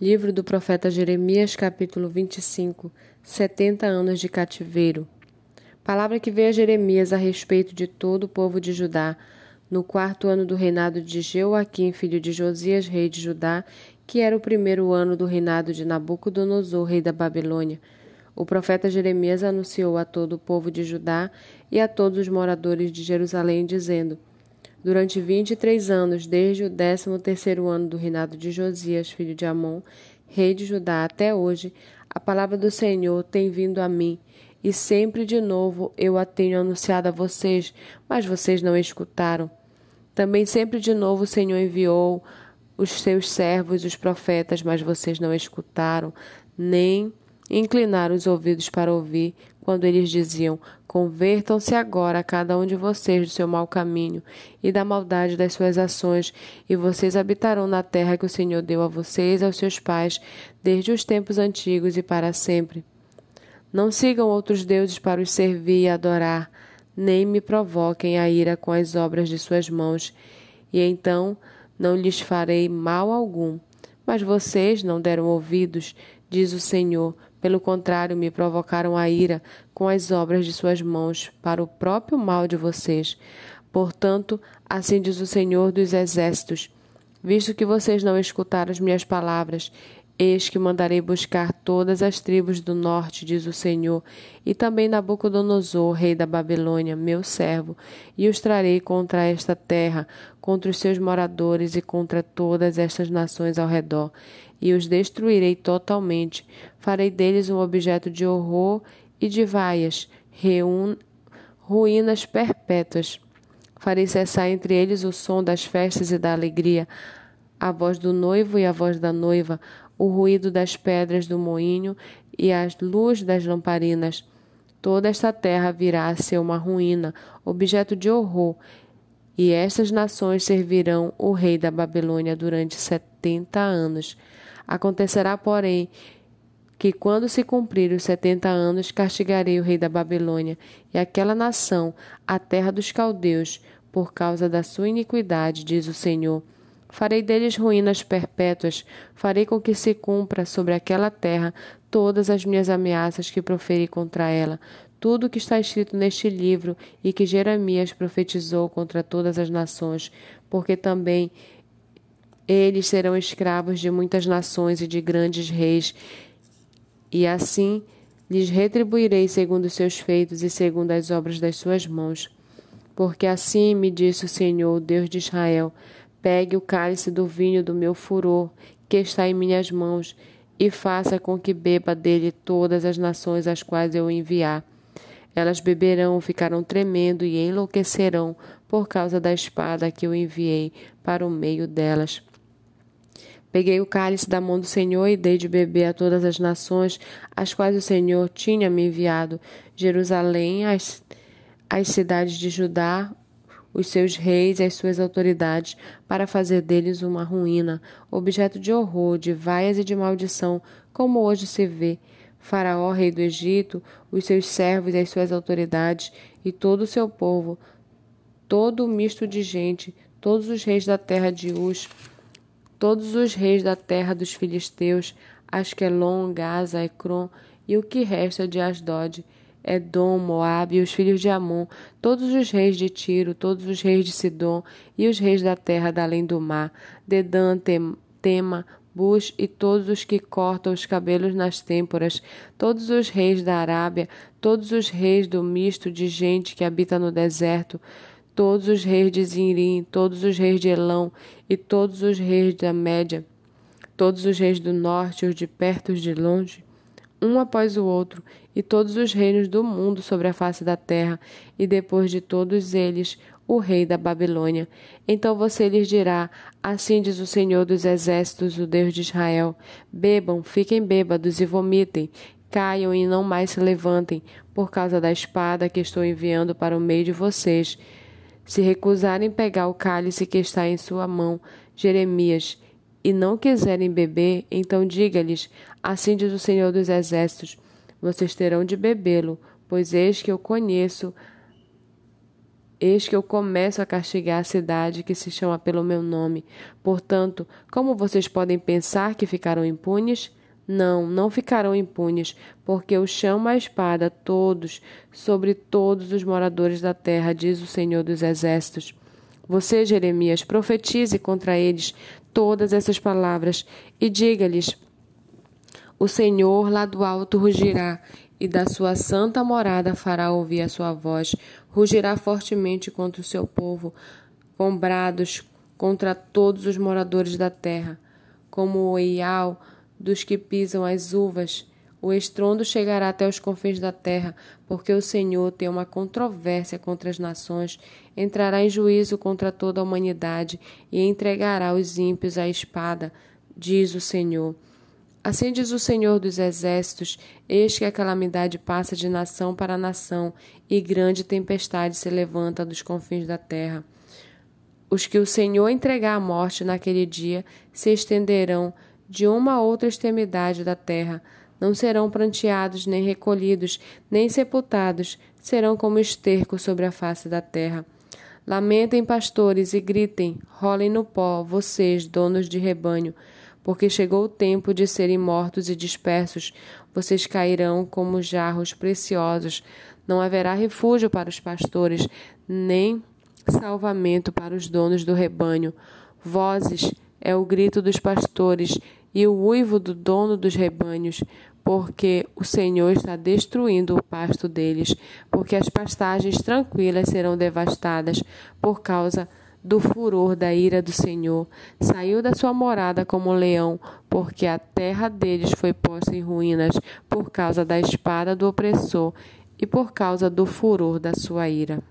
Livro do profeta Jeremias, capítulo 25 70 anos de cativeiro. Palavra que veio a Jeremias a respeito de todo o povo de Judá, no quarto ano do reinado de Jeoaquim, filho de Josias, rei de Judá, que era o primeiro ano do reinado de Nabucodonosor, rei da Babilônia. O profeta Jeremias anunciou a todo o povo de Judá e a todos os moradores de Jerusalém, dizendo: Durante vinte e três anos, desde o décimo terceiro ano do reinado de Josias, filho de Amon, rei de Judá, até hoje, a palavra do Senhor tem vindo a mim, e sempre de novo eu a tenho anunciado a vocês, mas vocês não escutaram. Também sempre de novo o Senhor enviou os seus servos, os profetas, mas vocês não escutaram, nem inclinaram os ouvidos para ouvir, quando eles diziam: Convertam-se agora, cada um de vocês, do seu mau caminho e da maldade das suas ações, e vocês habitarão na terra que o Senhor deu a vocês e aos seus pais, desde os tempos antigos e para sempre. Não sigam outros deuses para os servir e adorar, nem me provoquem a ira com as obras de suas mãos, e então não lhes farei mal algum. Mas vocês não deram ouvidos, diz o Senhor pelo contrário, me provocaram a ira com as obras de suas mãos, para o próprio mal de vocês. Portanto, assim diz o Senhor dos Exércitos: Visto que vocês não escutaram as minhas palavras, eis que mandarei buscar todas as tribos do norte, diz o Senhor, e também Nabucodonosor, rei da Babilônia, meu servo, e os trarei contra esta terra, contra os seus moradores e contra todas estas nações ao redor e os destruirei totalmente. Farei deles um objeto de horror e de vaias, ruínas perpétuas. Farei cessar entre eles o som das festas e da alegria, a voz do noivo e a voz da noiva, o ruído das pedras do moinho e a luz das lamparinas. Toda esta terra virá a ser uma ruína, objeto de horror, e estas nações servirão o rei da Babilônia durante setenta anos. Acontecerá, porém, que quando se cumprir os setenta anos, castigarei o rei da Babilônia e aquela nação, a terra dos caldeus, por causa da sua iniquidade, diz o Senhor. Farei deles ruínas perpétuas, farei com que se cumpra sobre aquela terra todas as minhas ameaças que proferi contra ela, tudo o que está escrito neste livro e que Jeremias profetizou contra todas as nações, porque também eles serão escravos de muitas nações e de grandes reis, e assim lhes retribuirei segundo os seus feitos e segundo as obras das suas mãos. Porque assim me disse o Senhor, Deus de Israel: pegue o cálice do vinho do meu furor, que está em minhas mãos, e faça com que beba dele todas as nações às quais eu enviar elas beberão, ficarão tremendo e enlouquecerão por causa da espada que eu enviei para o meio delas. Peguei o cálice da mão do Senhor e dei de beber a todas as nações, as quais o Senhor tinha me enviado, Jerusalém, as, as cidades de Judá, os seus reis e as suas autoridades, para fazer deles uma ruína, objeto de horror, de vaias e de maldição, como hoje se vê. Faraó, rei do Egito, os seus servos e as suas autoridades, e todo o seu povo, todo o misto de gente, todos os reis da terra de Uz, todos os reis da terra dos filisteus, Asquelon, Gaza, Ecrom, e o que resta de Asdod, Edom, Moabe e os filhos de Amon, todos os reis de Tiro, todos os reis de Sidom e os reis da terra da além do mar, Dedã, Tema, Bus e todos os que cortam os cabelos nas têmporas, todos os reis da Arábia, todos os reis do misto de gente que habita no deserto, todos os reis de Zinrim, todos os reis de Elão e todos os reis da Média, todos os reis do norte, os de perto e os de longe, um após o outro, e todos os reinos do mundo sobre a face da terra, e depois de todos eles, o rei da Babilônia. Então você lhes dirá: Assim diz o Senhor dos Exércitos, o Deus de Israel: Bebam, fiquem bêbados e vomitem, caiam e não mais se levantem, por causa da espada que estou enviando para o meio de vocês. Se recusarem pegar o cálice que está em sua mão, Jeremias, e não quiserem beber, então diga-lhes: Assim diz o Senhor dos Exércitos: Vocês terão de bebê-lo, pois eis que eu conheço Eis que eu começo a castigar a cidade que se chama pelo meu nome. Portanto, como vocês podem pensar que ficarão impunes? Não, não ficarão impunes, porque eu chamo a espada todos, sobre todos os moradores da terra, diz o Senhor dos Exércitos. Você, Jeremias, profetize contra eles todas essas palavras e diga-lhes: O Senhor lá do alto rugirá e da sua santa morada fará ouvir a sua voz, rugirá fortemente contra o seu povo, com brados contra todos os moradores da terra, como o eial dos que pisam as uvas. O estrondo chegará até os confins da terra, porque o Senhor tem uma controvérsia contra as nações, entrará em juízo contra toda a humanidade e entregará os ímpios à espada, diz o Senhor. Assim diz o Senhor dos Exércitos: Eis que a calamidade passa de nação para nação, e grande tempestade se levanta dos confins da terra. Os que o Senhor entregar à morte naquele dia se estenderão de uma a outra extremidade da terra. Não serão pranteados, nem recolhidos, nem sepultados, serão como esterco sobre a face da terra. Lamentem, pastores, e gritem, rolem no pó, vocês, donos de rebanho porque chegou o tempo de serem mortos e dispersos. Vocês cairão como jarros preciosos. Não haverá refúgio para os pastores, nem salvamento para os donos do rebanho. Vozes é o grito dos pastores e o uivo do dono dos rebanhos, porque o Senhor está destruindo o pasto deles, porque as pastagens tranquilas serão devastadas por causa do furor da ira do Senhor. Saiu da sua morada como leão, porque a terra deles foi posta em ruínas por causa da espada do opressor e por causa do furor da sua ira.